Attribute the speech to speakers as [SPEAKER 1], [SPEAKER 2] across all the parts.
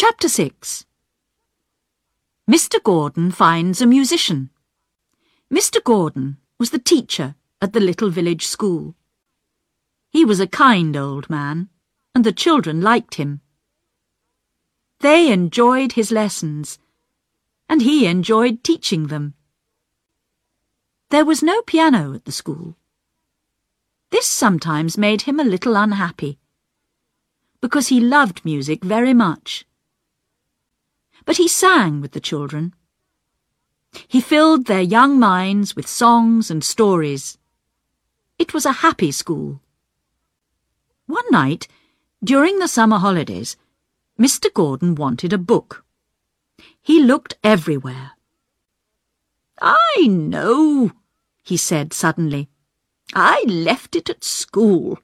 [SPEAKER 1] Chapter 6 Mr. Gordon finds a musician. Mr. Gordon was the teacher at the little village school. He was a kind old man, and the children liked him. They enjoyed his lessons, and he enjoyed teaching them. There was no piano at the school. This sometimes made him a little unhappy, because he loved music very much. But he sang with the children. He filled their young minds with songs and stories. It was a happy school. One night, during the summer holidays, Mr. Gordon wanted a book. He looked everywhere. I know, he said suddenly. I left it at school.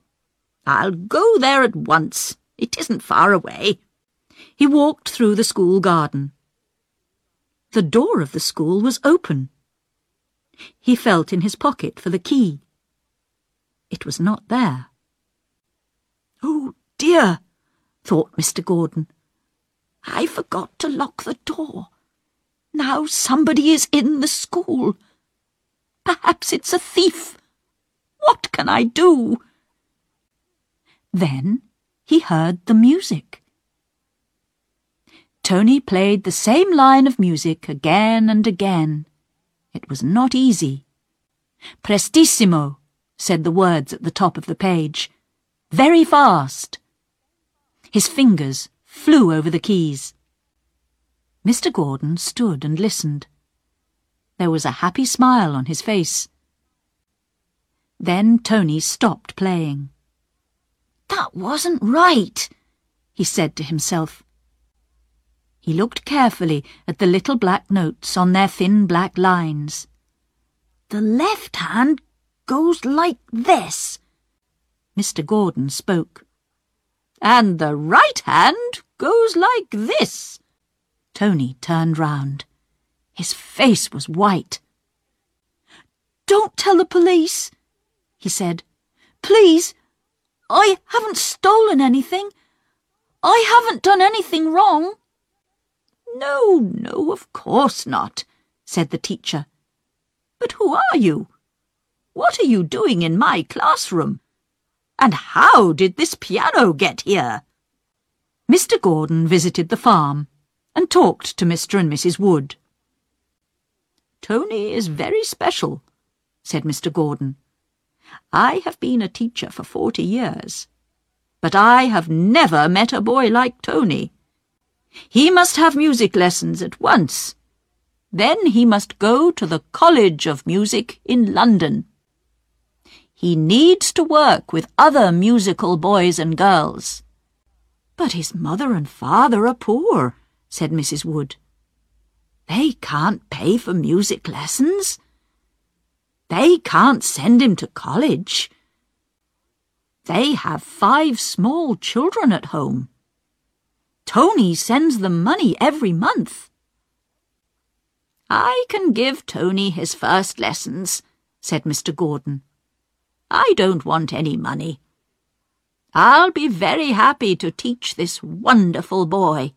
[SPEAKER 1] I'll go there at once. It isn't far away. He walked through the school garden. The door of the school was open. He felt in his pocket for the key. It was not there. Oh dear, thought Mr. Gordon. I forgot to lock the door. Now somebody is in the school. Perhaps it's a thief. What can I do? Then he heard the music. Tony played the same line of music again and again. It was not easy. Prestissimo, said the words at the top of the page. Very fast. His fingers flew over the keys. Mr. Gordon stood and listened. There was a happy smile on his face. Then Tony stopped playing. That wasn't right, he said to himself. He looked carefully at the little black notes on their thin black lines. The left hand goes like this. Mr. Gordon spoke. And the right hand goes like this. Tony turned round. His face was white. Don't tell the police, he said. Please, I haven't stolen anything. I haven't done anything wrong. No, no, of course not, said the teacher. But who are you? What are you doing in my classroom? And how did this piano get here? Mr. Gordon visited the farm and talked to Mr. and Mrs. Wood. Tony is very special, said Mr. Gordon. I have been a teacher for forty years, but I have never met a boy like Tony. He must have music lessons at once. Then he must go to the College of Music in London. He needs to work with other musical boys and girls. But his mother and father are poor, said Mrs. Wood. They can't pay for music lessons. They can't send him to college. They have five small children at home. Tony sends them money every month. I can give Tony his first lessons, said Mr. Gordon. I don't want any money. I'll be very happy to teach this wonderful boy.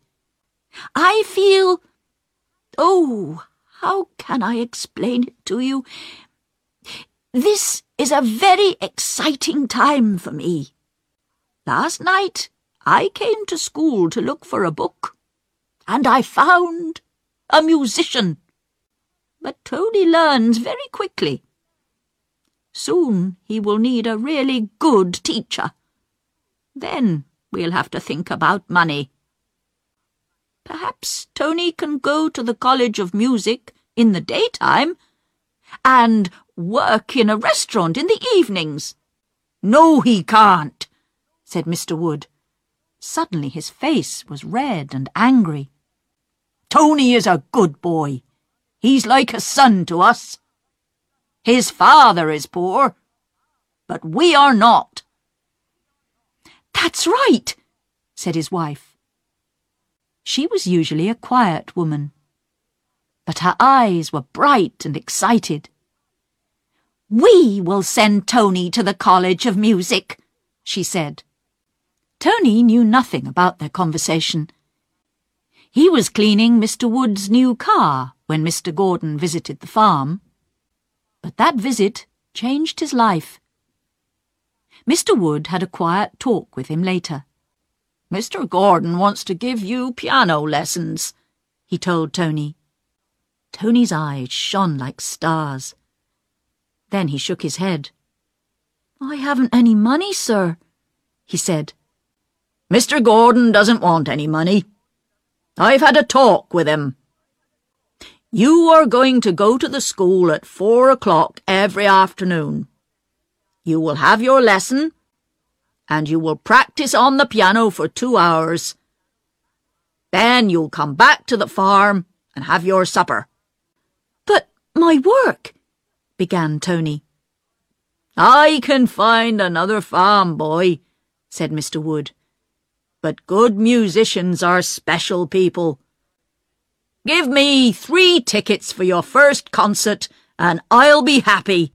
[SPEAKER 1] I feel... Oh, how can I explain it to you? This is a very exciting time for me. Last night I came to school to look for a book, and I found a musician. But Tony learns very quickly. Soon he will need a really good teacher. Then we'll have to think about money. Perhaps Tony can go to the College of Music in the daytime and work in a restaurant in the evenings. No, he can't, said Mr. Wood. Suddenly his face was red and angry. Tony is a good boy. He's like a son to us. His father is poor, but we are not. That's right, said his wife. She was usually a quiet woman, but her eyes were bright and excited. We will send Tony to the College of Music, she said. Tony knew nothing about their conversation. He was cleaning Mr. Wood's new car when Mr. Gordon visited the farm. But that visit changed his life. Mr. Wood had a quiet talk with him later.
[SPEAKER 2] Mr. Gordon wants to give you piano lessons, he told Tony.
[SPEAKER 1] Tony's eyes shone like stars. Then he shook his head. I haven't any money, sir, he said.
[SPEAKER 2] Mr. Gordon doesn't want any money. I've had a talk with him. You are going to go to the school at four o'clock every afternoon. You will have your lesson, and you will practice on the piano for two hours. Then you'll come back to the farm and have your supper.
[SPEAKER 1] But my work, began Tony.
[SPEAKER 2] I can find another farm boy, said Mr. Wood. But good musicians are special people. Give me three tickets for your first concert, and I'll be happy.